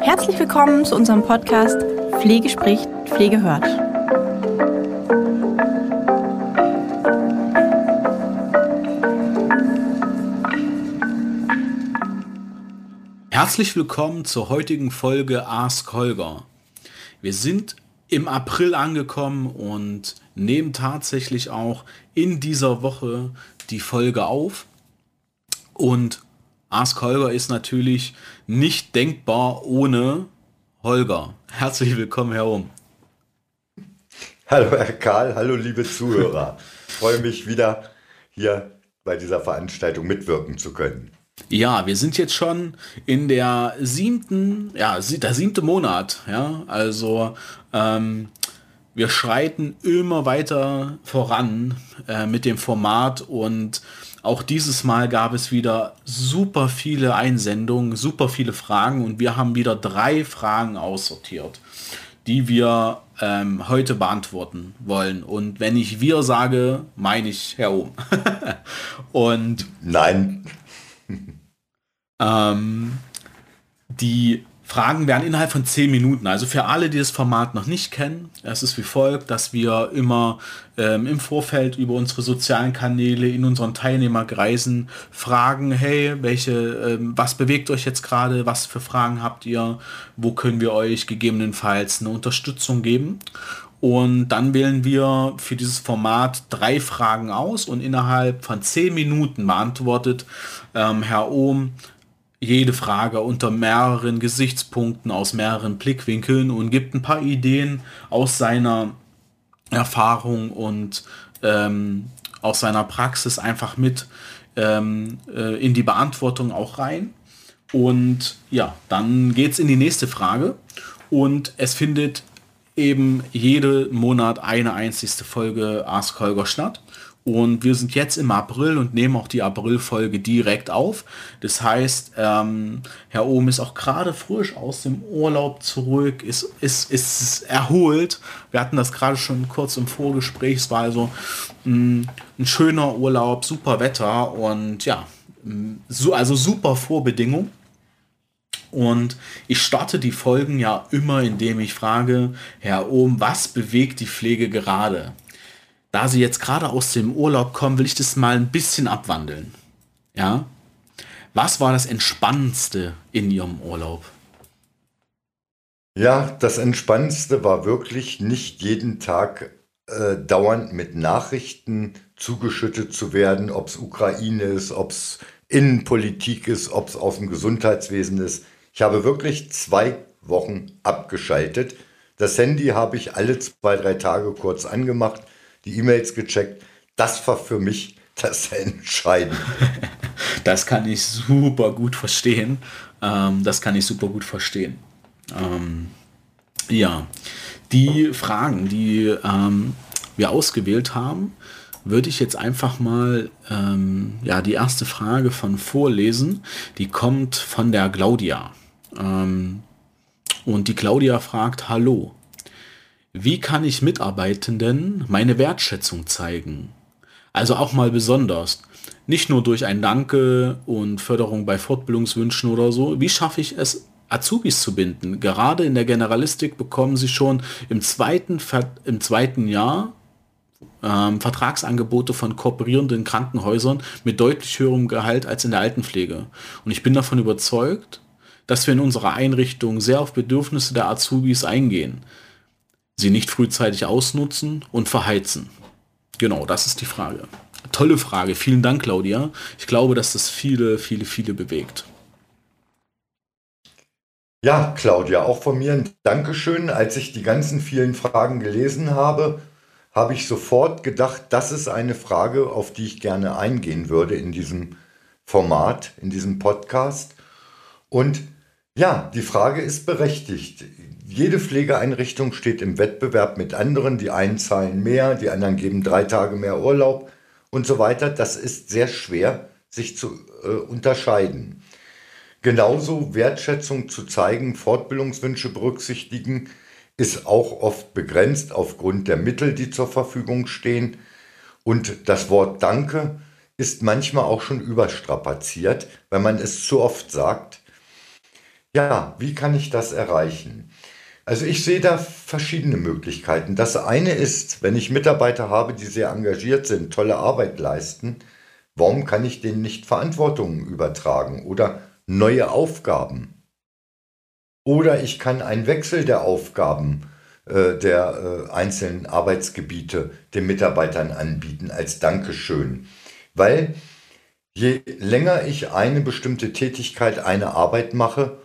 Herzlich willkommen zu unserem Podcast Pflege spricht, Pflege hört. Herzlich willkommen zur heutigen Folge Ask Holger. Wir sind im April angekommen und nehmen tatsächlich auch in dieser Woche die Folge auf. Und Ask Holger ist natürlich nicht denkbar ohne Holger. Herzlich willkommen, Herr Ohm. Hallo, Herr Karl. Hallo, liebe Zuhörer. Ich freue mich wieder hier bei dieser Veranstaltung mitwirken zu können. Ja, wir sind jetzt schon in der siebten, ja, der siebte Monat, ja, also ähm, wir schreiten immer weiter voran äh, mit dem Format und auch dieses Mal gab es wieder super viele Einsendungen, super viele Fragen und wir haben wieder drei Fragen aussortiert, die wir ähm, heute beantworten wollen. Und wenn ich wir sage, meine ich Herr Ohm. und nein. ähm, die Fragen werden innerhalb von 10 Minuten. Also für alle, die das Format noch nicht kennen, es ist wie folgt, dass wir immer ähm, im Vorfeld über unsere sozialen Kanäle in unseren Teilnehmerkreisen fragen, hey, welche, ähm, was bewegt euch jetzt gerade, was für Fragen habt ihr, wo können wir euch gegebenenfalls eine Unterstützung geben. Und dann wählen wir für dieses Format drei Fragen aus und innerhalb von 10 Minuten beantwortet ähm, Herr Ohm jede Frage unter mehreren Gesichtspunkten aus mehreren Blickwinkeln und gibt ein paar Ideen aus seiner Erfahrung und ähm, aus seiner Praxis einfach mit ähm, äh, in die Beantwortung auch rein. Und ja, dann geht es in die nächste Frage und es findet eben jeden Monat eine einzigste Folge Ask Holger statt. Und wir sind jetzt im April und nehmen auch die April-Folge direkt auf. Das heißt, ähm, Herr Ohm ist auch gerade frisch aus dem Urlaub zurück, ist, ist, ist erholt. Wir hatten das gerade schon kurz im Vorgespräch. Es war also mh, mm, ein schöner Urlaub, super Wetter und ja, mm, so, also super Vorbedingung. Und ich starte die Folgen ja immer, indem ich frage, Herr Ohm, was bewegt die Pflege gerade? Da sie jetzt gerade aus dem Urlaub kommen, will ich das mal ein bisschen abwandeln. Ja? Was war das Entspannendste in Ihrem Urlaub? Ja, das Entspannendste war wirklich nicht jeden Tag äh, dauernd mit Nachrichten zugeschüttet zu werden, ob es Ukraine ist, ob es Innenpolitik ist, ob es aus dem Gesundheitswesen ist. Ich habe wirklich zwei Wochen abgeschaltet. Das Handy habe ich alle zwei, drei Tage kurz angemacht, die E-Mails gecheckt. Das war für mich das Entscheidende. das kann ich super gut verstehen. Ähm, das kann ich super gut verstehen. Ähm, ja, die Fragen, die ähm, wir ausgewählt haben, würde ich jetzt einfach mal ähm, ja, die erste Frage von vorlesen. Die kommt von der Claudia. Ähm, und die Claudia fragt, hallo, wie kann ich Mitarbeitenden meine Wertschätzung zeigen? Also auch mal besonders. Nicht nur durch ein Danke und Förderung bei Fortbildungswünschen oder so. Wie schaffe ich es, Azubis zu binden? Gerade in der Generalistik bekommen sie schon im zweiten, im zweiten Jahr ähm, Vertragsangebote von kooperierenden Krankenhäusern mit deutlich höherem Gehalt als in der Altenpflege. Und ich bin davon überzeugt, dass wir in unserer Einrichtung sehr auf Bedürfnisse der Azubis eingehen sie nicht frühzeitig ausnutzen und verheizen? Genau, das ist die Frage. Tolle Frage. Vielen Dank, Claudia. Ich glaube, dass das viele, viele, viele bewegt. Ja, Claudia, auch von mir ein Dankeschön. Als ich die ganzen vielen Fragen gelesen habe, habe ich sofort gedacht, das ist eine Frage, auf die ich gerne eingehen würde in diesem Format, in diesem Podcast. Und ja, die Frage ist berechtigt jede Pflegeeinrichtung steht im Wettbewerb mit anderen. Die einen zahlen mehr, die anderen geben drei Tage mehr Urlaub und so weiter. Das ist sehr schwer, sich zu äh, unterscheiden. Genauso Wertschätzung zu zeigen, Fortbildungswünsche berücksichtigen, ist auch oft begrenzt aufgrund der Mittel, die zur Verfügung stehen. Und das Wort Danke ist manchmal auch schon überstrapaziert, wenn man es zu oft sagt. Ja, wie kann ich das erreichen? Also ich sehe da verschiedene Möglichkeiten. Das eine ist, wenn ich Mitarbeiter habe, die sehr engagiert sind, tolle Arbeit leisten, warum kann ich denen nicht Verantwortung übertragen oder neue Aufgaben? Oder ich kann einen Wechsel der Aufgaben äh, der äh, einzelnen Arbeitsgebiete den Mitarbeitern anbieten als Dankeschön. Weil je länger ich eine bestimmte Tätigkeit, eine Arbeit mache,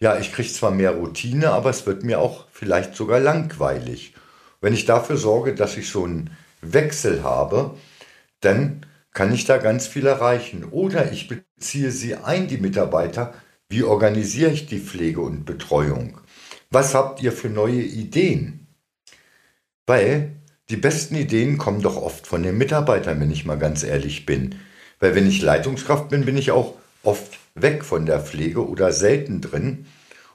ja, ich kriege zwar mehr Routine, aber es wird mir auch vielleicht sogar langweilig. Wenn ich dafür sorge, dass ich so einen Wechsel habe, dann kann ich da ganz viel erreichen. Oder ich beziehe sie ein, die Mitarbeiter. Wie organisiere ich die Pflege und Betreuung? Was habt ihr für neue Ideen? Weil die besten Ideen kommen doch oft von den Mitarbeitern, wenn ich mal ganz ehrlich bin. Weil wenn ich Leitungskraft bin, bin ich auch oft weg von der Pflege oder selten drin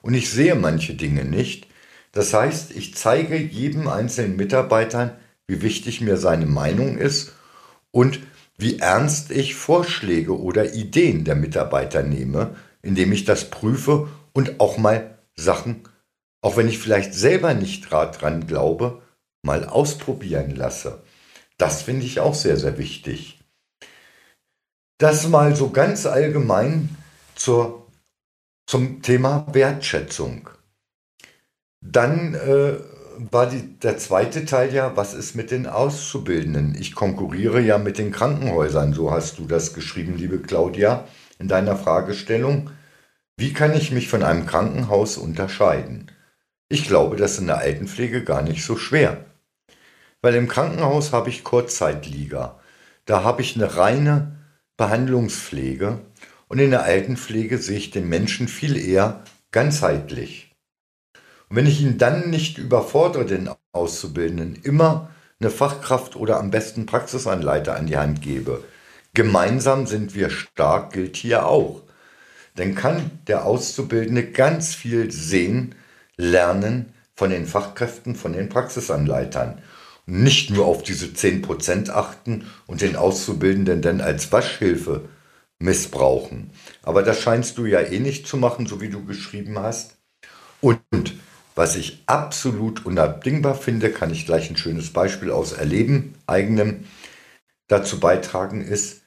und ich sehe manche Dinge nicht. Das heißt, ich zeige jedem einzelnen Mitarbeiter, wie wichtig mir seine Meinung ist und wie ernst ich Vorschläge oder Ideen der Mitarbeiter nehme, indem ich das prüfe und auch mal Sachen, auch wenn ich vielleicht selber nicht dran glaube, mal ausprobieren lasse. Das finde ich auch sehr, sehr wichtig. Das mal so ganz allgemein zur, zum Thema Wertschätzung. Dann äh, war die, der zweite Teil ja, was ist mit den Auszubildenden? Ich konkurriere ja mit den Krankenhäusern, so hast du das geschrieben, liebe Claudia, in deiner Fragestellung. Wie kann ich mich von einem Krankenhaus unterscheiden? Ich glaube, das ist in der Altenpflege gar nicht so schwer. Weil im Krankenhaus habe ich Kurzzeitlieger. Da habe ich eine reine Behandlungspflege und in der Altenpflege sehe ich den Menschen viel eher ganzheitlich. Und wenn ich ihn dann nicht überfordere, den Auszubildenden, immer eine Fachkraft oder am besten Praxisanleiter an die Hand gebe, gemeinsam sind wir stark, gilt hier auch. Dann kann der Auszubildende ganz viel sehen, lernen von den Fachkräften, von den Praxisanleitern. Und nicht nur auf diese 10% achten und den Auszubildenden dann als Waschhilfe missbrauchen. Aber das scheinst du ja eh nicht zu machen, so wie du geschrieben hast. Und was ich absolut unabdingbar finde, kann ich gleich ein schönes Beispiel aus Erleben, eigenem dazu beitragen, ist,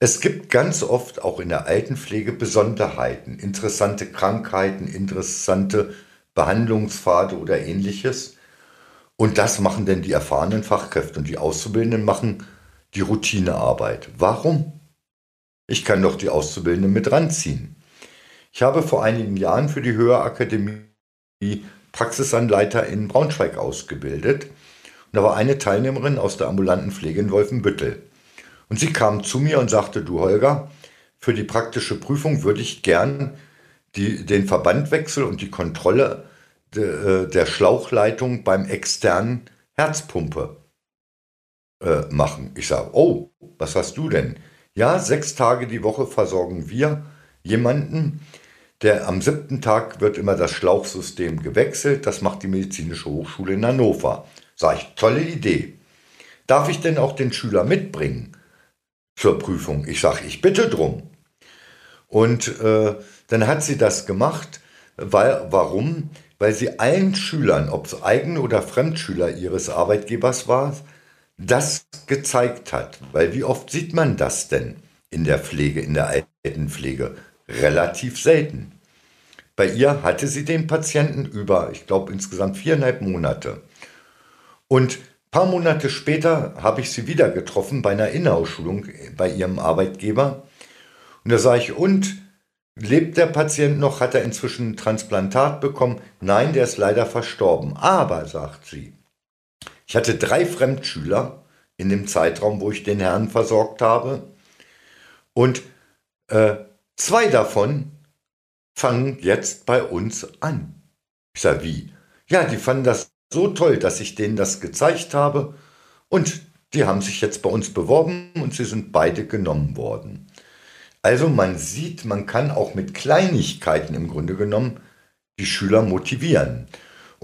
es gibt ganz oft auch in der Altenpflege Besonderheiten, interessante Krankheiten, interessante Behandlungspfade oder ähnliches. Und das machen denn die erfahrenen Fachkräfte und die Auszubildenden machen die Routinearbeit. Warum? Ich kann doch die Auszubildenden mit ranziehen. Ich habe vor einigen Jahren für die Höherakademie Praxisanleiter in Braunschweig ausgebildet. Und da war eine Teilnehmerin aus der ambulanten Pflege in Wolfenbüttel. Und sie kam zu mir und sagte, du Holger, für die praktische Prüfung würde ich gern die, den Verbandwechsel und die Kontrolle de, äh, der Schlauchleitung beim externen Herzpumpe äh, machen. Ich sage, oh, was hast du denn? Ja, sechs Tage die Woche versorgen wir jemanden. Der am siebten Tag wird immer das Schlauchsystem gewechselt. Das macht die Medizinische Hochschule in Hannover. Sag ich, tolle Idee. Darf ich denn auch den Schüler mitbringen zur Prüfung? Ich sage, ich bitte drum. Und äh, dann hat sie das gemacht. Weil, warum? Weil sie allen Schülern, ob es eigene oder Fremdschüler ihres Arbeitgebers war, das gezeigt hat. Weil wie oft sieht man das denn in der Pflege, in der Altenpflege? Relativ selten. Bei ihr hatte sie den Patienten über, ich glaube, insgesamt viereinhalb Monate. Und ein paar Monate später habe ich sie wieder getroffen bei einer Innenausschulung bei ihrem Arbeitgeber. Und da sage ich, und lebt der Patient noch? Hat er inzwischen ein Transplantat bekommen? Nein, der ist leider verstorben. Aber, sagt sie, ich hatte drei Fremdschüler in dem Zeitraum, wo ich den Herrn versorgt habe. Und äh, zwei davon fangen jetzt bei uns an. Ich sage, wie? Ja, die fanden das so toll, dass ich denen das gezeigt habe. Und die haben sich jetzt bei uns beworben und sie sind beide genommen worden. Also man sieht, man kann auch mit Kleinigkeiten im Grunde genommen die Schüler motivieren.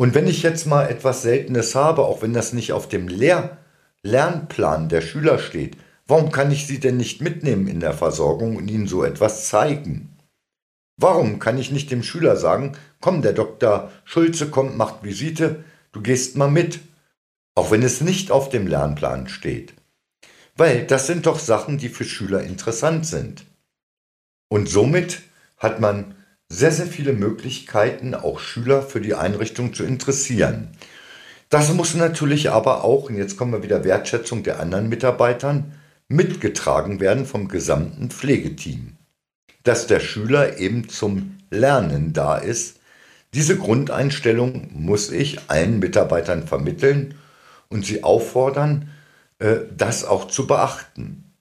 Und wenn ich jetzt mal etwas Seltenes habe, auch wenn das nicht auf dem Lehr Lernplan der Schüler steht, warum kann ich sie denn nicht mitnehmen in der Versorgung und ihnen so etwas zeigen? Warum kann ich nicht dem Schüler sagen, komm, der Dr. Schulze kommt, macht Visite, du gehst mal mit, auch wenn es nicht auf dem Lernplan steht. Weil das sind doch Sachen, die für Schüler interessant sind. Und somit hat man sehr, sehr viele Möglichkeiten, auch Schüler für die Einrichtung zu interessieren. Das muss natürlich aber auch, und jetzt kommen wir wieder Wertschätzung der anderen Mitarbeitern, mitgetragen werden vom gesamten Pflegeteam. Dass der Schüler eben zum Lernen da ist, diese Grundeinstellung muss ich allen Mitarbeitern vermitteln und sie auffordern, äh, das auch zu beachten.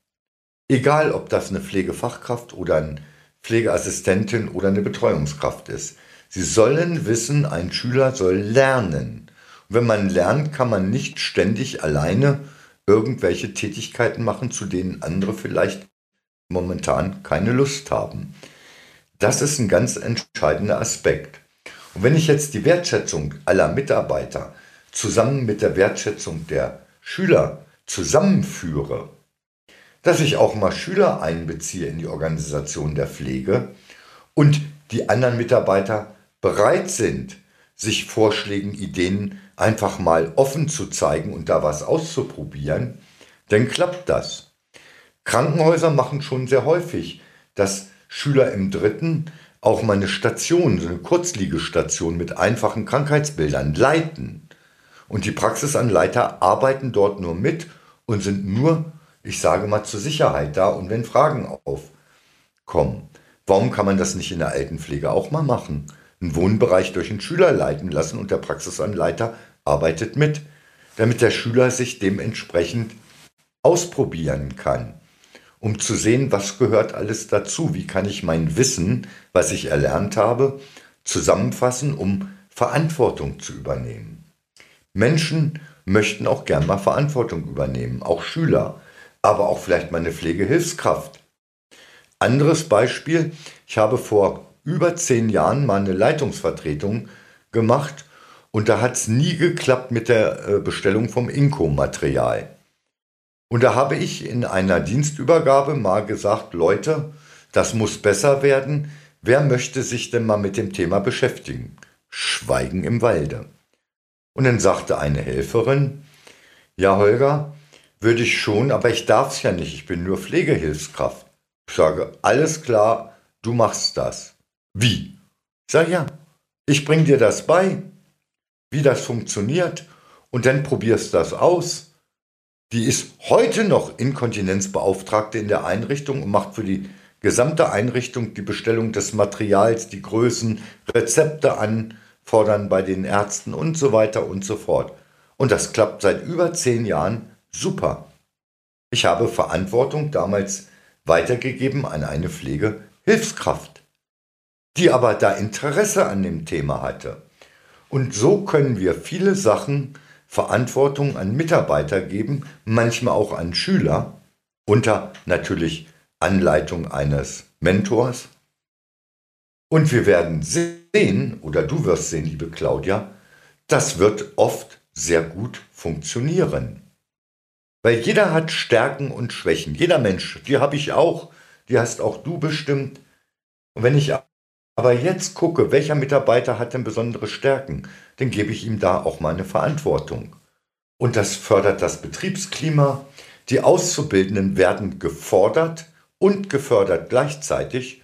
Egal, ob das eine Pflegefachkraft oder ein Pflegeassistentin oder eine Betreuungskraft ist. Sie sollen wissen, ein Schüler soll lernen. Und wenn man lernt, kann man nicht ständig alleine irgendwelche Tätigkeiten machen, zu denen andere vielleicht momentan keine Lust haben. Das ist ein ganz entscheidender Aspekt. Und wenn ich jetzt die Wertschätzung aller Mitarbeiter zusammen mit der Wertschätzung der Schüler zusammenführe, dass ich auch mal Schüler einbeziehe in die Organisation der Pflege und die anderen Mitarbeiter bereit sind, sich Vorschlägen, Ideen einfach mal offen zu zeigen und da was auszuprobieren, dann klappt das. Krankenhäuser machen schon sehr häufig, dass Schüler im dritten auch mal eine Station, so eine Kurzliegestation mit einfachen Krankheitsbildern leiten. Und die Praxisanleiter arbeiten dort nur mit und sind nur ich sage mal zur Sicherheit da und wenn Fragen aufkommen. Warum kann man das nicht in der Altenpflege auch mal machen? Einen Wohnbereich durch einen Schüler leiten lassen und der Praxisanleiter arbeitet mit, damit der Schüler sich dementsprechend ausprobieren kann, um zu sehen, was gehört alles dazu, wie kann ich mein Wissen, was ich erlernt habe, zusammenfassen, um Verantwortung zu übernehmen. Menschen möchten auch gern mal Verantwortung übernehmen, auch Schüler aber auch vielleicht meine Pflegehilfskraft. Anderes Beispiel, ich habe vor über zehn Jahren mal eine Leitungsvertretung gemacht und da hat es nie geklappt mit der äh, Bestellung vom Inko-Material. Und da habe ich in einer Dienstübergabe mal gesagt, Leute, das muss besser werden. Wer möchte sich denn mal mit dem Thema beschäftigen? Schweigen im Walde. Und dann sagte eine Helferin, ja Holger, würde ich schon, aber ich darf es ja nicht. Ich bin nur Pflegehilfskraft. Ich sage, alles klar, du machst das. Wie? Ich sage, ja, ich bringe dir das bei, wie das funktioniert und dann probierst das aus. Die ist heute noch Inkontinenzbeauftragte in der Einrichtung und macht für die gesamte Einrichtung die Bestellung des Materials, die Größen, Rezepte anfordern bei den Ärzten und so weiter und so fort. Und das klappt seit über zehn Jahren super. Ich habe Verantwortung damals weitergegeben an eine Pflegehilfskraft, die aber da Interesse an dem Thema hatte. Und so können wir viele Sachen Verantwortung an Mitarbeiter geben, manchmal auch an Schüler, unter natürlich Anleitung eines Mentors. Und wir werden sehen, oder du wirst sehen, liebe Claudia, das wird oft sehr gut funktionieren. Weil jeder hat Stärken und Schwächen. Jeder Mensch, die habe ich auch, die hast auch du bestimmt. Und wenn ich aber jetzt gucke, welcher Mitarbeiter hat denn besondere Stärken, dann gebe ich ihm da auch mal eine Verantwortung. Und das fördert das Betriebsklima. Die Auszubildenden werden gefordert und gefördert gleichzeitig.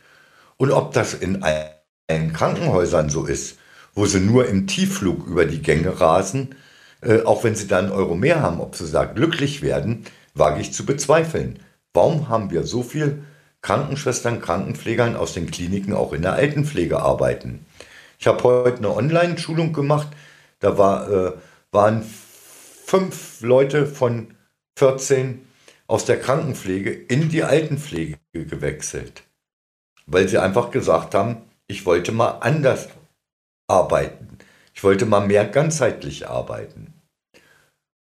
Und ob das in allen Krankenhäusern so ist, wo sie nur im Tiefflug über die Gänge rasen, äh, auch wenn sie dann einen Euro mehr haben, ob sie da glücklich werden, wage ich zu bezweifeln. Warum haben wir so viel Krankenschwestern, Krankenpflegern aus den Kliniken auch in der Altenpflege arbeiten? Ich habe heute eine Online-Schulung gemacht, da war, äh, waren fünf Leute von 14 aus der Krankenpflege in die Altenpflege gewechselt, weil sie einfach gesagt haben, ich wollte mal anders arbeiten. Ich wollte mal mehr ganzheitlich arbeiten.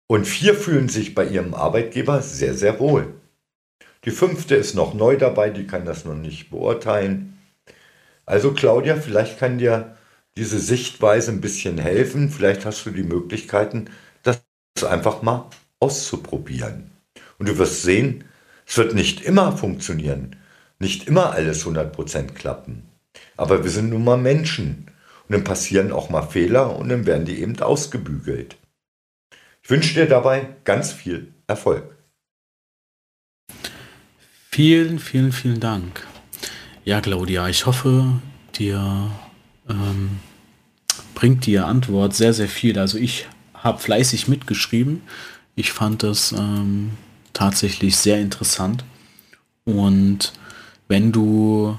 Und vier fühlen sich bei ihrem Arbeitgeber sehr, sehr wohl. Die fünfte ist noch neu dabei, die kann das noch nicht beurteilen. Also Claudia, vielleicht kann dir diese Sichtweise ein bisschen helfen. Vielleicht hast du die Möglichkeiten, das einfach mal auszuprobieren. Und du wirst sehen, es wird nicht immer funktionieren, nicht immer alles 100% klappen. Aber wir sind nun mal Menschen und dann passieren auch mal Fehler und dann werden die eben ausgebügelt. Ich wünsche dir dabei ganz viel Erfolg. Vielen, vielen, vielen Dank. Ja, Claudia, ich hoffe, dir ähm, bringt die Antwort sehr, sehr viel. Also ich habe fleißig mitgeschrieben. Ich fand das ähm, tatsächlich sehr interessant. Und wenn du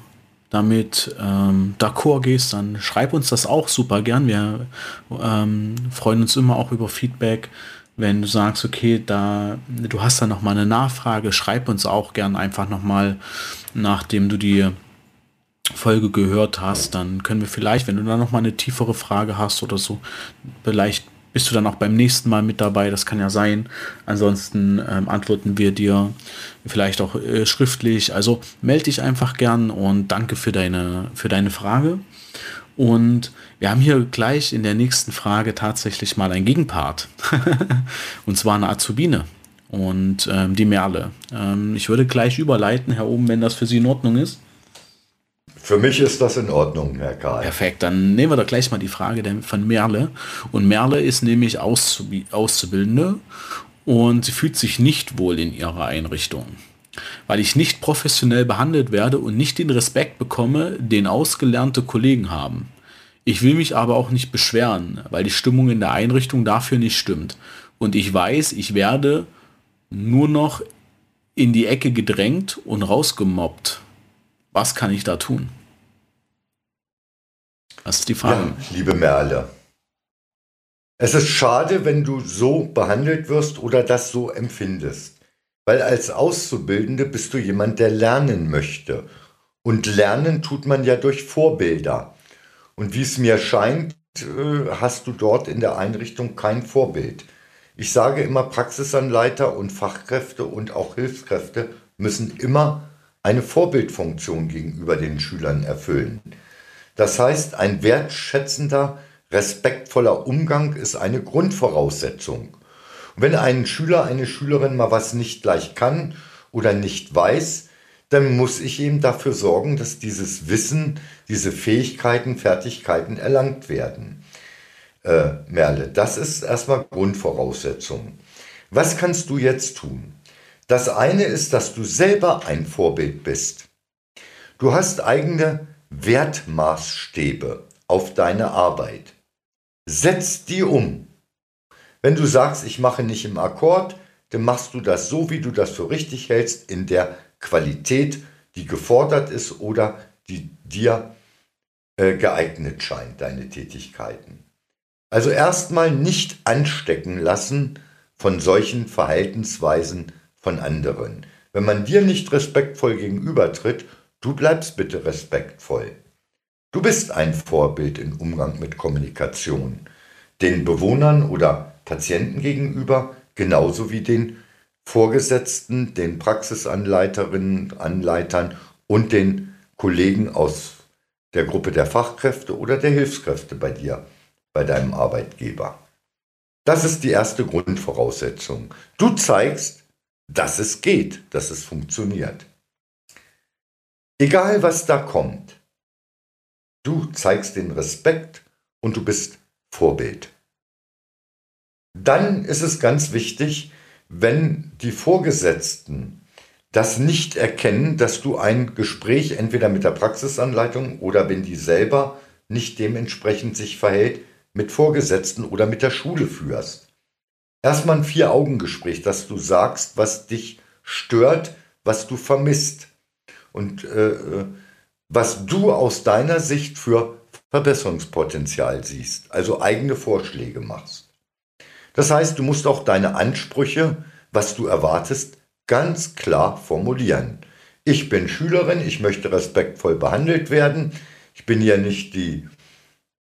damit ähm, d'accord gehst, dann schreib uns das auch super gern. Wir ähm, freuen uns immer auch über Feedback. Wenn du sagst, okay, da du hast da noch mal eine Nachfrage, schreib uns auch gern einfach noch mal, nachdem du die Folge gehört hast, dann können wir vielleicht, wenn du da noch mal eine tiefere Frage hast oder so, vielleicht bist du dann auch beim nächsten Mal mit dabei, das kann ja sein. Ansonsten ähm, antworten wir dir vielleicht auch äh, schriftlich. Also melde dich einfach gern und danke für deine, für deine Frage. Und wir haben hier gleich in der nächsten Frage tatsächlich mal ein Gegenpart. und zwar eine Azubine und ähm, die Merle. Ähm, ich würde gleich überleiten, Herr Oben, wenn das für Sie in Ordnung ist. Für mich ist das in Ordnung, Herr Karl. Perfekt, dann nehmen wir doch gleich mal die Frage von Merle. Und Merle ist nämlich Auszubildende und sie fühlt sich nicht wohl in ihrer Einrichtung. Weil ich nicht professionell behandelt werde und nicht den Respekt bekomme, den ausgelernte Kollegen haben. Ich will mich aber auch nicht beschweren, weil die Stimmung in der Einrichtung dafür nicht stimmt. Und ich weiß, ich werde nur noch in die Ecke gedrängt und rausgemobbt. Was kann ich da tun? Das ist die Frage. Ja, liebe Merle, es ist schade, wenn du so behandelt wirst oder das so empfindest. Weil als Auszubildende bist du jemand, der lernen möchte. Und lernen tut man ja durch Vorbilder. Und wie es mir scheint, äh, hast du dort in der Einrichtung kein Vorbild. Ich sage immer, Praxisanleiter und Fachkräfte und auch Hilfskräfte müssen immer eine Vorbildfunktion gegenüber den Schülern erfüllen. Das heißt, ein wertschätzender, respektvoller Umgang ist eine Grundvoraussetzung. Und wenn ein Schüler, eine Schülerin mal was nicht gleich kann oder nicht weiß, dann muss ich eben dafür sorgen, dass dieses Wissen, diese Fähigkeiten, Fertigkeiten erlangt werden. Äh, Merle, das ist erstmal Grundvoraussetzung. Was kannst du jetzt tun? Das eine ist, dass du selber ein Vorbild bist. Du hast eigene Wertmaßstäbe auf deine Arbeit. Setz die um. Wenn du sagst, ich mache nicht im Akkord, dann machst du das so, wie du das für richtig hältst, in der Qualität, die gefordert ist oder die dir äh, geeignet scheint, deine Tätigkeiten. Also erstmal nicht anstecken lassen von solchen Verhaltensweisen, von anderen. Wenn man dir nicht respektvoll gegenübertritt, du bleibst bitte respektvoll. Du bist ein Vorbild im Umgang mit Kommunikation. Den Bewohnern oder Patienten gegenüber, genauso wie den Vorgesetzten, den Praxisanleiterinnen, Anleitern und den Kollegen aus der Gruppe der Fachkräfte oder der Hilfskräfte bei dir, bei deinem Arbeitgeber. Das ist die erste Grundvoraussetzung. Du zeigst, dass es geht, dass es funktioniert. Egal was da kommt, du zeigst den Respekt und du bist Vorbild. Dann ist es ganz wichtig, wenn die Vorgesetzten das nicht erkennen, dass du ein Gespräch entweder mit der Praxisanleitung oder wenn die selber nicht dementsprechend sich verhält, mit Vorgesetzten oder mit der Schule führst erstmal ein Vier-Augen-Gespräch, dass du sagst, was dich stört, was du vermisst und äh, äh, was du aus deiner Sicht für Verbesserungspotenzial siehst, also eigene Vorschläge machst. Das heißt, du musst auch deine Ansprüche, was du erwartest, ganz klar formulieren. Ich bin Schülerin, ich möchte respektvoll behandelt werden. Ich bin ja nicht die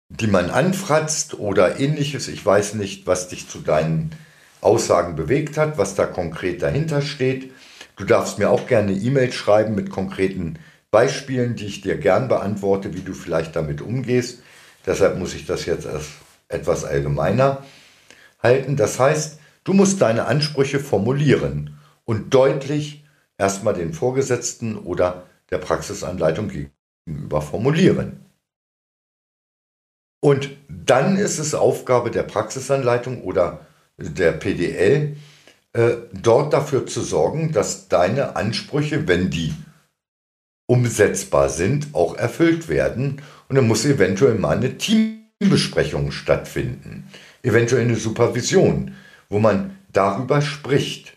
die man anfratzt oder ähnliches. Ich weiß nicht, was dich zu deinen Aussagen bewegt hat, was da konkret dahinter steht. Du darfst mir auch gerne E-Mails schreiben mit konkreten Beispielen, die ich dir gern beantworte, wie du vielleicht damit umgehst. Deshalb muss ich das jetzt etwas allgemeiner halten. Das heißt, Du musst deine Ansprüche formulieren und deutlich erstmal den Vorgesetzten oder der Praxisanleitung gegenüber formulieren. Und dann ist es Aufgabe der Praxisanleitung oder der PDL, äh, dort dafür zu sorgen, dass deine Ansprüche, wenn die umsetzbar sind, auch erfüllt werden. Und dann muss eventuell mal eine Teambesprechung stattfinden, eventuell eine Supervision, wo man darüber spricht.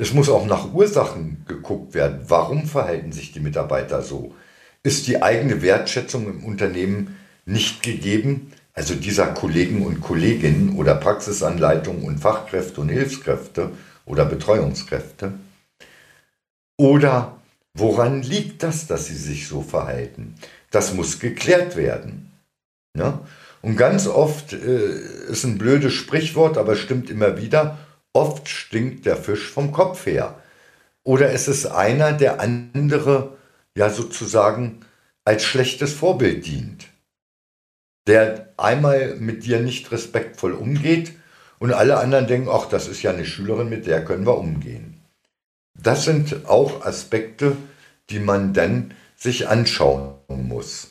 Es muss auch nach Ursachen geguckt werden. Warum verhalten sich die Mitarbeiter so? Ist die eigene Wertschätzung im Unternehmen nicht gegeben? Also dieser Kollegen und Kolleginnen oder Praxisanleitungen und Fachkräfte und Hilfskräfte oder Betreuungskräfte? Oder woran liegt das, dass sie sich so verhalten? Das muss geklärt werden. Ne? Und ganz oft äh, ist ein blödes Sprichwort, aber stimmt immer wieder, oft stinkt der Fisch vom Kopf her. Oder es ist einer, der andere ja sozusagen als schlechtes Vorbild dient. Der einmal mit dir nicht respektvoll umgeht und alle anderen denken, ach, das ist ja eine Schülerin, mit der können wir umgehen. Das sind auch Aspekte, die man dann sich anschauen muss.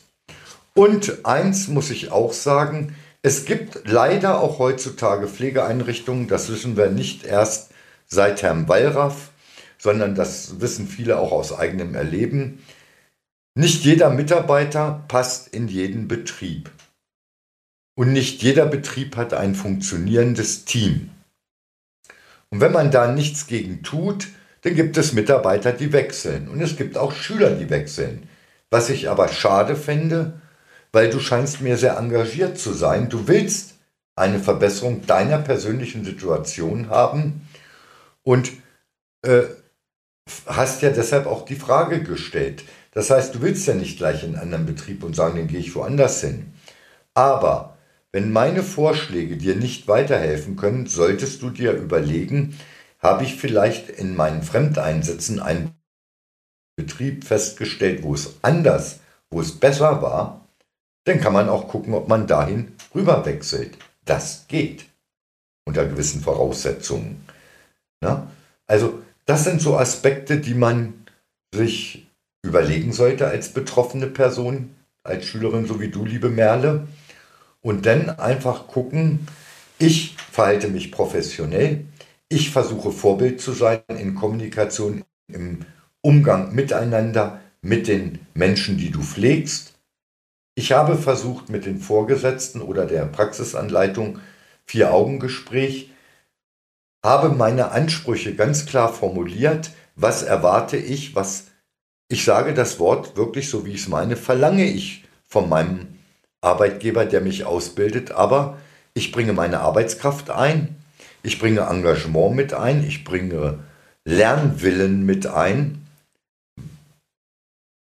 Und eins muss ich auch sagen, es gibt leider auch heutzutage Pflegeeinrichtungen, das wissen wir nicht erst seit Herrn Wallraff, sondern das wissen viele auch aus eigenem Erleben. Nicht jeder Mitarbeiter passt in jeden Betrieb. Und nicht jeder Betrieb hat ein funktionierendes Team. Und wenn man da nichts gegen tut, dann gibt es Mitarbeiter, die wechseln. Und es gibt auch Schüler, die wechseln. Was ich aber schade fände, weil du scheinst mir sehr engagiert zu sein. Du willst eine Verbesserung deiner persönlichen Situation haben und äh, hast ja deshalb auch die Frage gestellt. Das heißt, du willst ja nicht gleich in einen anderen Betrieb und sagen, dann gehe ich woanders hin. Aber wenn meine Vorschläge dir nicht weiterhelfen können, solltest du dir überlegen, habe ich vielleicht in meinen Fremdeinsätzen einen Betrieb festgestellt, wo es anders, wo es besser war, dann kann man auch gucken, ob man dahin rüber wechselt. Das geht. Unter gewissen Voraussetzungen. Na? Also, das sind so Aspekte, die man sich überlegen sollte als betroffene Person, als Schülerin, so wie du, liebe Merle. Und dann einfach gucken, ich verhalte mich professionell, ich versuche Vorbild zu sein in Kommunikation, im Umgang miteinander, mit den Menschen, die du pflegst. Ich habe versucht, mit den Vorgesetzten oder der Praxisanleitung Vier-Augen-Gespräch, habe meine Ansprüche ganz klar formuliert, was erwarte ich, was ich sage das Wort wirklich so, wie ich es meine, verlange ich von meinem Arbeitgeber, der mich ausbildet, aber ich bringe meine Arbeitskraft ein, ich bringe Engagement mit ein, ich bringe Lernwillen mit ein.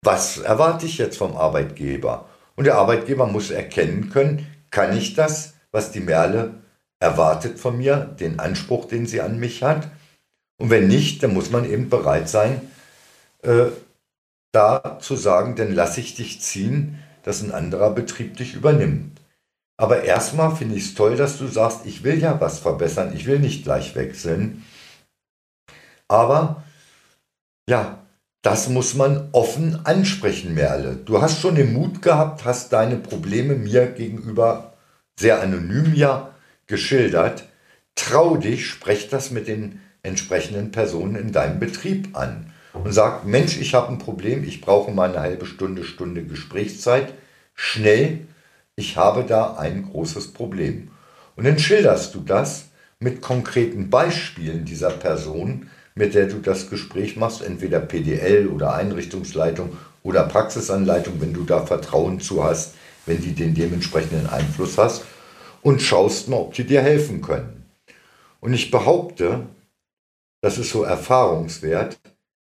Was erwarte ich jetzt vom Arbeitgeber? Und der Arbeitgeber muss erkennen können, kann ich das, was die Merle erwartet von mir, den Anspruch, den sie an mich hat? Und wenn nicht, dann muss man eben bereit sein, äh, da zu sagen, dann lasse ich dich ziehen, dass ein anderer Betrieb dich übernimmt. Aber erstmal finde ich es toll, dass du sagst, ich will ja was verbessern, ich will nicht gleich wechseln. Aber ja, das muss man offen ansprechen, Merle. Du hast schon den Mut gehabt, hast deine Probleme mir gegenüber sehr anonym ja geschildert. Trau dich, sprech das mit den entsprechenden Personen in deinem Betrieb an und sag, Mensch, ich habe ein Problem, ich brauche mal eine halbe Stunde, Stunde Gesprächszeit. Schnell, ich habe da ein großes Problem. Und dann schilderst du das mit konkreten Beispielen dieser Person, mit der du das Gespräch machst, entweder PDL oder Einrichtungsleitung oder Praxisanleitung, wenn du da Vertrauen zu hast, wenn die den dementsprechenden Einfluss hast und schaust mal, ob die dir helfen können. Und ich behaupte, das ist so erfahrungswert,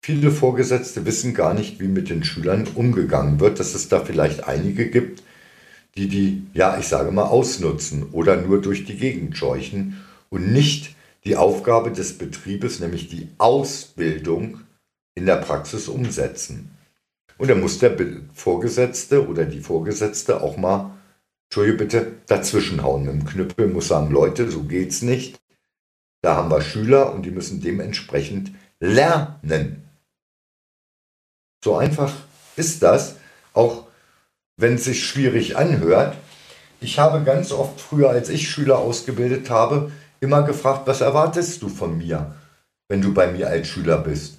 viele Vorgesetzte wissen gar nicht, wie mit den Schülern umgegangen wird, dass es da vielleicht einige gibt, die die, ja, ich sage mal, ausnutzen oder nur durch die Gegend scheuchen und nicht die Aufgabe des Betriebes, nämlich die Ausbildung in der Praxis umsetzen. Und da muss der Vorgesetzte oder die Vorgesetzte auch mal, Entschuldige bitte, dazwischenhauen dem Knüppel, muss sagen, Leute, so geht's nicht. Da haben wir Schüler und die müssen dementsprechend lernen. So einfach ist das, auch wenn es sich schwierig anhört. Ich habe ganz oft früher, als ich Schüler ausgebildet habe, immer gefragt, was erwartest du von mir, wenn du bei mir als Schüler bist?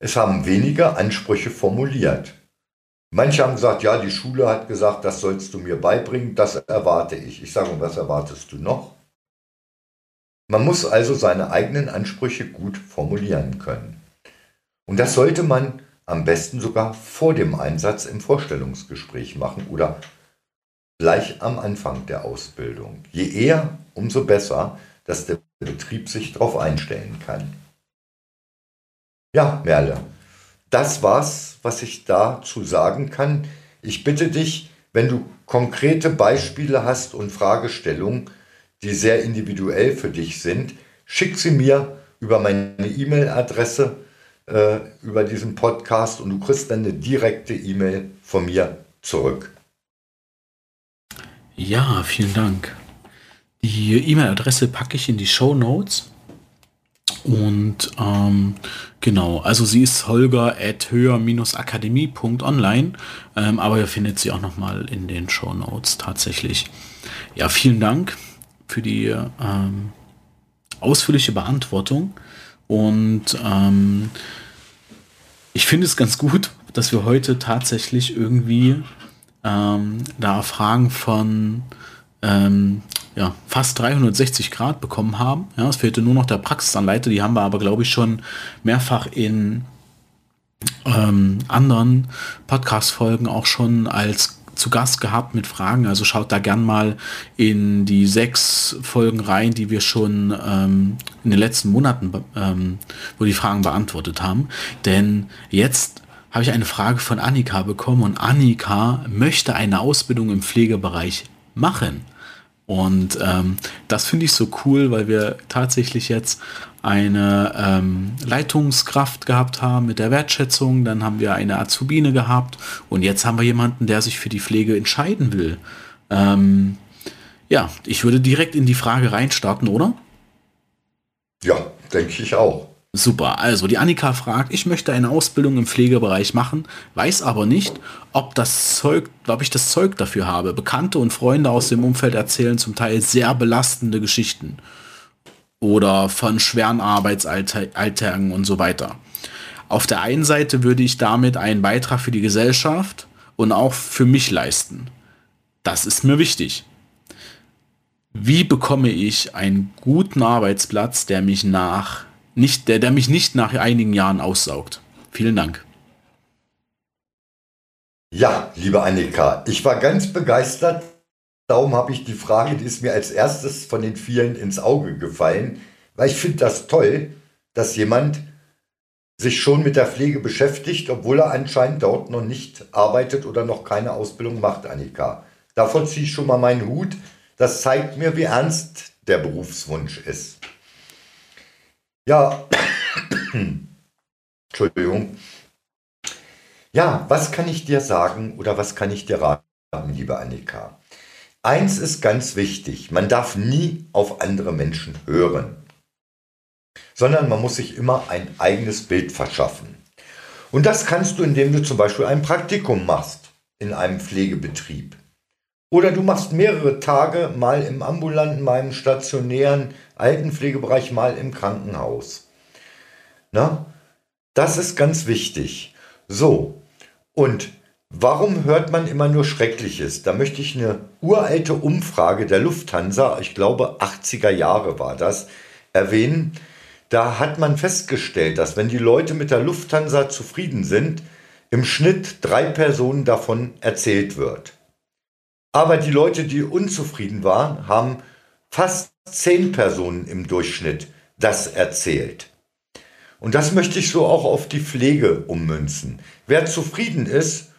Es haben weniger Ansprüche formuliert. Manche haben gesagt, ja, die Schule hat gesagt, das sollst du mir beibringen, das erwarte ich. Ich sage, was erwartest du noch? Man muss also seine eigenen Ansprüche gut formulieren können. Und das sollte man am besten sogar vor dem Einsatz im Vorstellungsgespräch machen oder gleich am Anfang der Ausbildung. Je eher, umso besser, dass der Betrieb sich darauf einstellen kann. Ja, Merle, das war's, was ich dazu sagen kann. Ich bitte dich, wenn du konkrete Beispiele hast und Fragestellungen, die sehr individuell für dich sind, schick sie mir über meine E-Mail-Adresse äh, über diesen Podcast und du kriegst dann eine direkte E-Mail von mir zurück. Ja, vielen Dank. Die E-Mail-Adresse packe ich in die Show Notes. Und ähm, genau, also sie ist holger at höher-akademie.online, ähm, aber ihr findet sie auch nochmal in den Show Notes tatsächlich. Ja, vielen Dank für die ähm, ausführliche Beantwortung. Und ähm, ich finde es ganz gut, dass wir heute tatsächlich irgendwie ähm, da Fragen von ähm, ja, fast 360 Grad bekommen haben. Ja, es fehlte nur noch der Praxisanleiter, die haben wir aber, glaube ich, schon mehrfach in ähm, anderen Podcast-Folgen auch schon als zu Gast gehabt mit Fragen. Also schaut da gern mal in die sechs Folgen rein, die wir schon ähm, in den letzten Monaten, ähm, wo die Fragen beantwortet haben. Denn jetzt habe ich eine Frage von Annika bekommen und Annika möchte eine Ausbildung im Pflegebereich machen. Und ähm, das finde ich so cool, weil wir tatsächlich jetzt eine ähm, Leitungskraft gehabt haben mit der Wertschätzung, dann haben wir eine Azubine gehabt und jetzt haben wir jemanden, der sich für die Pflege entscheiden will. Ähm, ja, ich würde direkt in die Frage reinstarten, oder? Ja, denke ich auch. Super, also die Annika fragt, ich möchte eine Ausbildung im Pflegebereich machen, weiß aber nicht, ob das Zeug, ob ich das Zeug dafür habe. Bekannte und Freunde aus dem Umfeld erzählen zum Teil sehr belastende Geschichten oder von schweren Arbeitsalltagen und so weiter. Auf der einen Seite würde ich damit einen Beitrag für die Gesellschaft und auch für mich leisten. Das ist mir wichtig. Wie bekomme ich einen guten Arbeitsplatz, der mich nach nicht, der, der mich nicht nach einigen Jahren aussaugt. Vielen Dank. Ja, liebe Annika, ich war ganz begeistert. Darum habe ich die Frage, die ist mir als erstes von den vielen ins Auge gefallen, weil ich finde das toll, dass jemand sich schon mit der Pflege beschäftigt, obwohl er anscheinend dort noch nicht arbeitet oder noch keine Ausbildung macht, Annika. Davon ziehe ich schon mal meinen Hut. Das zeigt mir, wie ernst der Berufswunsch ist. Ja, Entschuldigung. Ja, was kann ich dir sagen oder was kann ich dir raten, liebe Annika? Eins ist ganz wichtig, man darf nie auf andere Menschen hören, sondern man muss sich immer ein eigenes Bild verschaffen. Und das kannst du, indem du zum Beispiel ein Praktikum machst in einem Pflegebetrieb. Oder du machst mehrere Tage mal im ambulanten, mal im stationären Altenpflegebereich, mal im Krankenhaus. Na, das ist ganz wichtig. So, und warum hört man immer nur Schreckliches? Da möchte ich eine uralte Umfrage der Lufthansa, ich glaube 80er Jahre war das, erwähnen. Da hat man festgestellt, dass wenn die Leute mit der Lufthansa zufrieden sind, im Schnitt drei Personen davon erzählt wird. Aber die Leute, die unzufrieden waren, haben fast zehn Personen im Durchschnitt das erzählt. Und das möchte ich so auch auf die Pflege ummünzen. Wer zufrieden ist,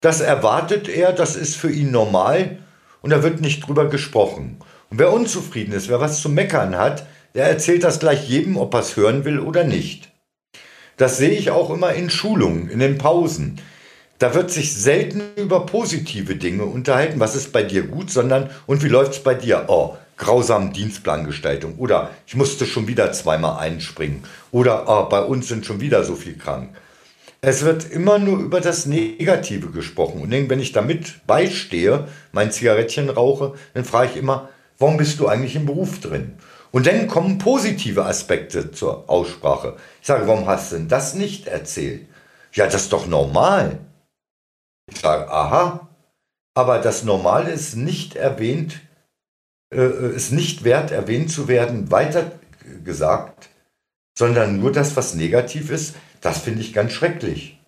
das erwartet er, das ist für ihn normal und da wird nicht drüber gesprochen. Und wer unzufrieden ist, wer was zu meckern hat, der erzählt das gleich jedem, ob er es hören will oder nicht. Das sehe ich auch immer in Schulungen, in den Pausen. Da wird sich selten über positive Dinge unterhalten, was ist bei dir gut, sondern und wie läuft es bei dir? Oh, grausamen Dienstplangestaltung oder ich musste schon wieder zweimal einspringen oder oh, bei uns sind schon wieder so viel krank. Es wird immer nur über das Negative gesprochen. Und wenn ich damit beistehe, mein Zigarettchen rauche, dann frage ich immer, warum bist du eigentlich im Beruf drin? Und dann kommen positive Aspekte zur Aussprache. Ich sage, warum hast du denn das nicht erzählt? Ja, das ist doch normal. Ich sage, aha, aber das Normale ist nicht erwähnt, äh, ist nicht wert, erwähnt zu werden, weiter gesagt, sondern nur das, was negativ ist, das finde ich ganz schrecklich.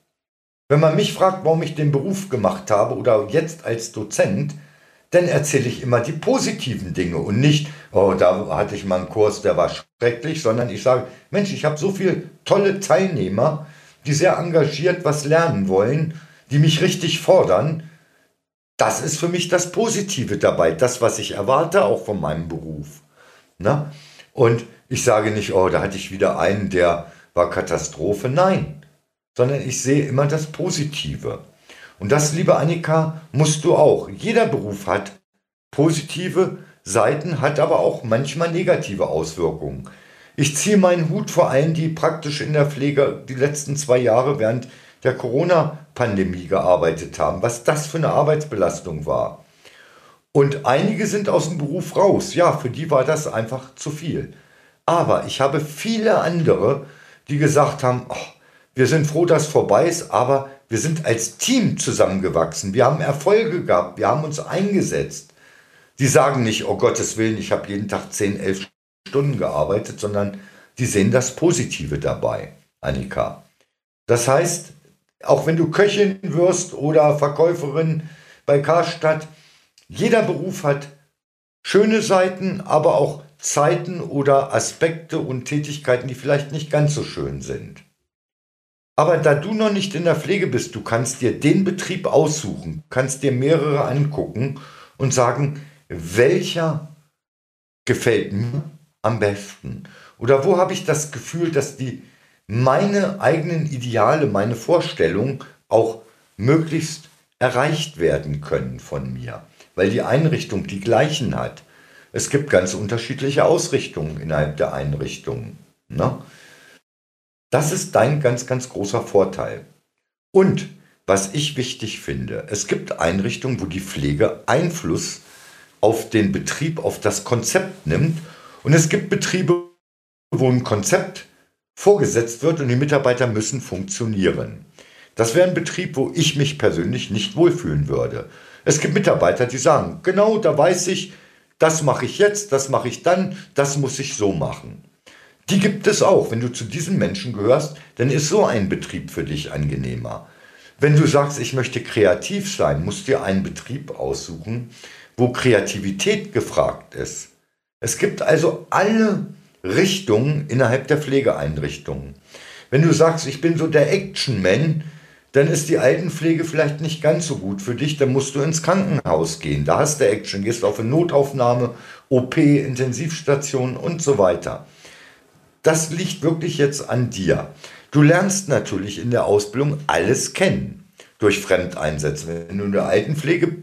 Wenn man mich fragt, warum ich den Beruf gemacht habe oder jetzt als Dozent, dann erzähle ich immer die positiven Dinge und nicht, oh, da hatte ich mal einen Kurs, der war schrecklich, sondern ich sage, Mensch, ich habe so viele tolle Teilnehmer, die sehr engagiert was lernen wollen, die mich richtig fordern. Das ist für mich das Positive dabei, das, was ich erwarte, auch von meinem Beruf. Na? Und ich sage nicht, oh, da hatte ich wieder einen, der war Katastrophe. Nein, sondern ich sehe immer das Positive. Und das, liebe Annika, musst du auch. Jeder Beruf hat positive Seiten, hat aber auch manchmal negative Auswirkungen. Ich ziehe meinen Hut vor allen, die praktisch in der Pflege die letzten zwei Jahre während der Corona-Pandemie gearbeitet haben, was das für eine Arbeitsbelastung war. Und einige sind aus dem Beruf raus. Ja, für die war das einfach zu viel. Aber ich habe viele andere, die gesagt haben, oh, wir sind froh, dass vorbei ist, aber wir sind als Team zusammengewachsen. Wir haben Erfolge gehabt, wir haben uns eingesetzt. Die sagen nicht, oh Gottes Willen, ich habe jeden Tag 10, 11 Stunden gearbeitet, sondern die sehen das Positive dabei, Annika. Das heißt, auch wenn du Köchin wirst oder Verkäuferin bei Karstadt, jeder Beruf hat schöne Seiten, aber auch Zeiten oder Aspekte und Tätigkeiten, die vielleicht nicht ganz so schön sind. Aber da du noch nicht in der Pflege bist, du kannst dir den Betrieb aussuchen, kannst dir mehrere angucken und sagen, welcher gefällt mir am besten? Oder wo habe ich das Gefühl, dass die meine eigenen Ideale, meine Vorstellungen auch möglichst erreicht werden können von mir, weil die Einrichtung die gleichen hat. Es gibt ganz unterschiedliche Ausrichtungen innerhalb der Einrichtungen. Ne? Das ist dein ganz, ganz großer Vorteil. Und was ich wichtig finde, es gibt Einrichtungen, wo die Pflege Einfluss auf den Betrieb, auf das Konzept nimmt. Und es gibt Betriebe, wo ein Konzept vorgesetzt wird und die Mitarbeiter müssen funktionieren. Das wäre ein Betrieb, wo ich mich persönlich nicht wohlfühlen würde. Es gibt Mitarbeiter, die sagen, genau, da weiß ich, das mache ich jetzt, das mache ich dann, das muss ich so machen. Die gibt es auch. Wenn du zu diesen Menschen gehörst, dann ist so ein Betrieb für dich angenehmer. Wenn du sagst, ich möchte kreativ sein, musst du dir einen Betrieb aussuchen, wo Kreativität gefragt ist. Es gibt also alle Richtungen innerhalb der Pflegeeinrichtungen. Wenn du sagst, ich bin so der Action-Man, dann ist die Altenpflege vielleicht nicht ganz so gut für dich, dann musst du ins Krankenhaus gehen. Da hast du Action, gehst auf eine Notaufnahme, OP, Intensivstation und so weiter. Das liegt wirklich jetzt an dir. Du lernst natürlich in der Ausbildung alles kennen durch Fremdeinsätze. Wenn du in der Altenpflege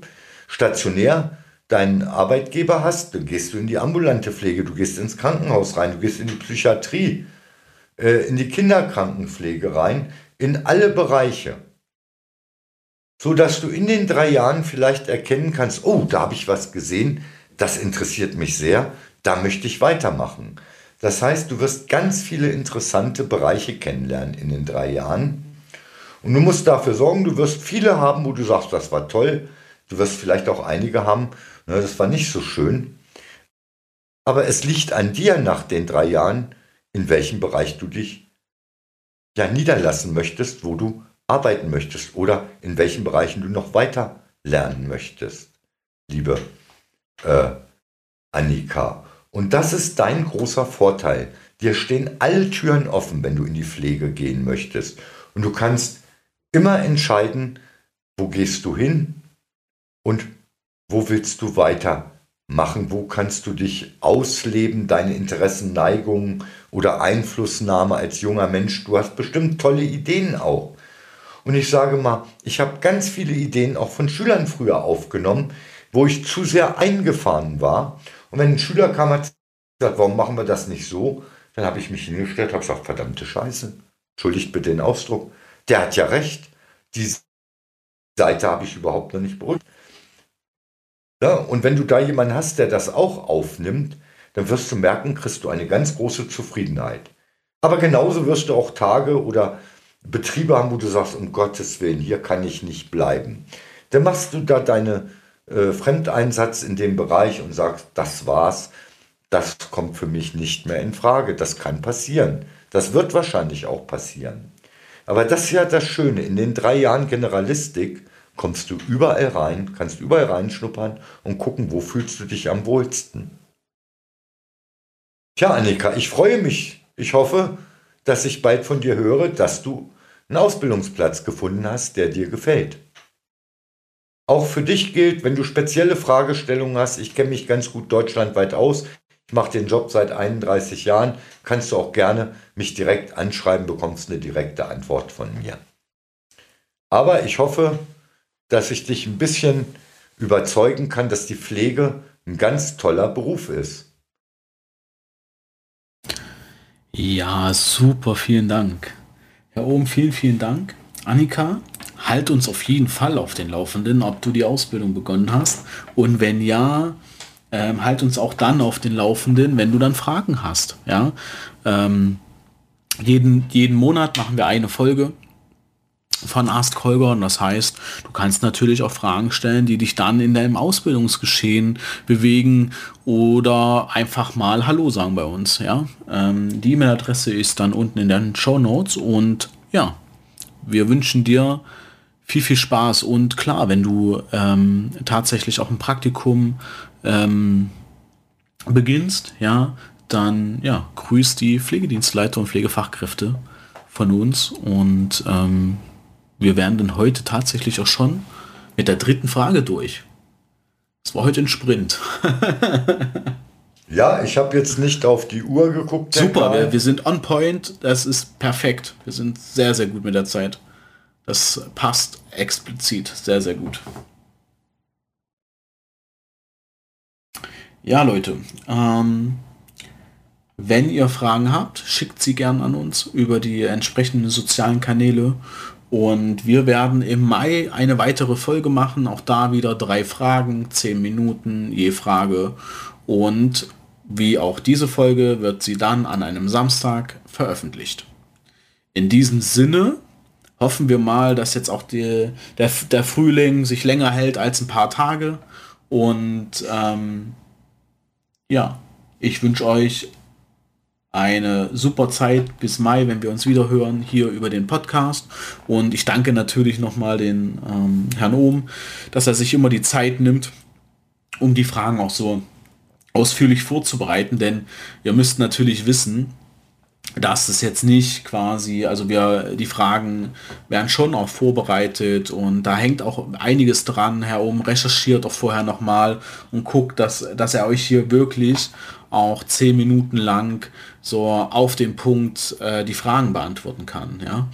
stationär deinen Arbeitgeber hast, dann gehst du in die ambulante Pflege, du gehst ins Krankenhaus rein, du gehst in die Psychiatrie, äh, in die Kinderkrankenpflege rein, in alle Bereiche, so dass du in den drei Jahren vielleicht erkennen kannst, oh, da habe ich was gesehen, das interessiert mich sehr, da möchte ich weitermachen. Das heißt, du wirst ganz viele interessante Bereiche kennenlernen in den drei Jahren. Und du musst dafür sorgen, du wirst viele haben, wo du sagst, das war toll. Du wirst vielleicht auch einige haben, das war nicht so schön. Aber es liegt an dir nach den drei Jahren, in welchem Bereich du dich ja niederlassen möchtest, wo du arbeiten möchtest oder in welchen Bereichen du noch weiter lernen möchtest, liebe äh, Annika. Und das ist dein großer Vorteil. Dir stehen alle Türen offen, wenn du in die Pflege gehen möchtest. Und du kannst immer entscheiden, wo gehst du hin und wo willst du weiter machen, wo kannst du dich ausleben, deine Interessen, Neigungen oder Einflussnahme als junger Mensch. Du hast bestimmt tolle Ideen auch. Und ich sage mal, ich habe ganz viele Ideen auch von Schülern früher aufgenommen, wo ich zu sehr eingefahren war Und wenn ein Schüler kam, hat gesagt, warum machen wir das nicht so? Dann habe ich mich hingestellt, habe gesagt, verdammte Scheiße. Entschuldigt bitte den Ausdruck. Der hat ja recht. Die Seite habe ich überhaupt noch nicht beruhigt. Ja, und wenn du da jemanden hast, der das auch aufnimmt, dann wirst du merken, kriegst du eine ganz große Zufriedenheit. Aber genauso wirst du auch Tage oder Betriebe haben, wo du sagst, um Gottes Willen, hier kann ich nicht bleiben. Dann machst du da deine äh, Fremdeinsatz in dem Bereich und sagst, das war's, das kommt für mich nicht mehr in Frage. Das kann passieren. Das wird wahrscheinlich auch passieren. Aber das ist ja das Schöne. In den drei Jahren Generalistik kommst du überall rein, kannst überall reinschnuppern und gucken, wo fühlst du dich am wohlsten. Tja, Annika, ich freue mich. Ich hoffe, dass ich bald von dir höre, dass du einen Ausbildungsplatz gefunden hast, der dir gefällt. Auch für dich gilt, wenn du spezielle Fragestellungen hast, ich kenne mich ganz gut deutschlandweit aus, ich mache den Job seit 31 Jahren, kannst du auch gerne mich direkt anschreiben, bekommst eine direkte Antwort von mir. Aber ich hoffe, dass ich dich ein bisschen überzeugen kann, dass die Pflege ein ganz toller Beruf ist. Ja, super, vielen Dank. Herr Ohm, vielen, vielen Dank. Annika, halt uns auf jeden Fall auf den Laufenden, ob du die Ausbildung begonnen hast. Und wenn ja, ähm, halt uns auch dann auf den Laufenden, wenn du dann Fragen hast. Ja? Ähm, jeden, jeden Monat machen wir eine Folge von Ask und das heißt, du kannst natürlich auch Fragen stellen, die dich dann in deinem Ausbildungsgeschehen bewegen oder einfach mal Hallo sagen bei uns. Ja? Ähm, die E-Mail-Adresse ist dann unten in den Show Notes und ja, wir wünschen dir viel, viel Spaß. Und klar, wenn du ähm, tatsächlich auch ein Praktikum ähm, beginnst, ja, dann ja, grüß die Pflegedienstleiter und Pflegefachkräfte von uns. Und ähm, wir werden dann heute tatsächlich auch schon mit der dritten Frage durch. Es war heute ein Sprint. ja, ich habe jetzt nicht auf die Uhr geguckt. Super, wir, wir sind on point. Das ist perfekt. Wir sind sehr, sehr gut mit der Zeit. Das passt explizit sehr, sehr gut. Ja, Leute, ähm, wenn ihr Fragen habt, schickt sie gern an uns über die entsprechenden sozialen Kanäle. Und wir werden im Mai eine weitere Folge machen. Auch da wieder drei Fragen, zehn Minuten je Frage. Und wie auch diese Folge wird sie dann an einem Samstag veröffentlicht. In diesem Sinne hoffen wir mal, dass jetzt auch die, der, der Frühling sich länger hält als ein paar Tage. Und ähm, ja, ich wünsche euch eine super Zeit bis Mai, wenn wir uns wieder hören hier über den Podcast. Und ich danke natürlich nochmal den ähm, Herrn Ohm, dass er sich immer die Zeit nimmt, um die Fragen auch so ausführlich vorzubereiten. Denn ihr müsst natürlich wissen, dass es jetzt nicht quasi, also wir, die Fragen werden schon auch vorbereitet und da hängt auch einiges dran herum, recherchiert auch vorher nochmal und guckt, dass, dass er euch hier wirklich auch zehn Minuten lang so auf den Punkt äh, die Fragen beantworten kann. Ja?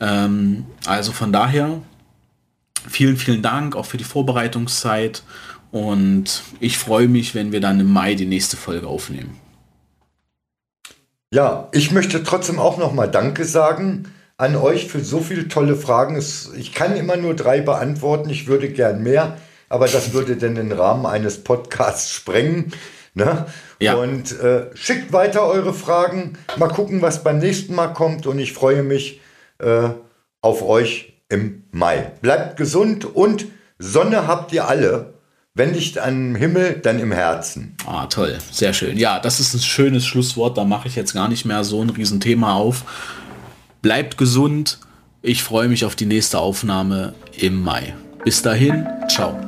Ähm, also von daher vielen, vielen Dank auch für die Vorbereitungszeit und ich freue mich, wenn wir dann im Mai die nächste Folge aufnehmen. Ja, ich möchte trotzdem auch nochmal Danke sagen an euch für so viele tolle Fragen. Ich kann immer nur drei beantworten, ich würde gern mehr, aber das würde denn den Rahmen eines Podcasts sprengen. Ne? Ja. Und äh, schickt weiter eure Fragen. Mal gucken, was beim nächsten Mal kommt. Und ich freue mich äh, auf euch im Mai. Bleibt gesund und Sonne habt ihr alle. Wenn nicht am Himmel, dann im Herzen. Ah, toll. Sehr schön. Ja, das ist ein schönes Schlusswort. Da mache ich jetzt gar nicht mehr so ein Riesenthema auf. Bleibt gesund. Ich freue mich auf die nächste Aufnahme im Mai. Bis dahin, ciao.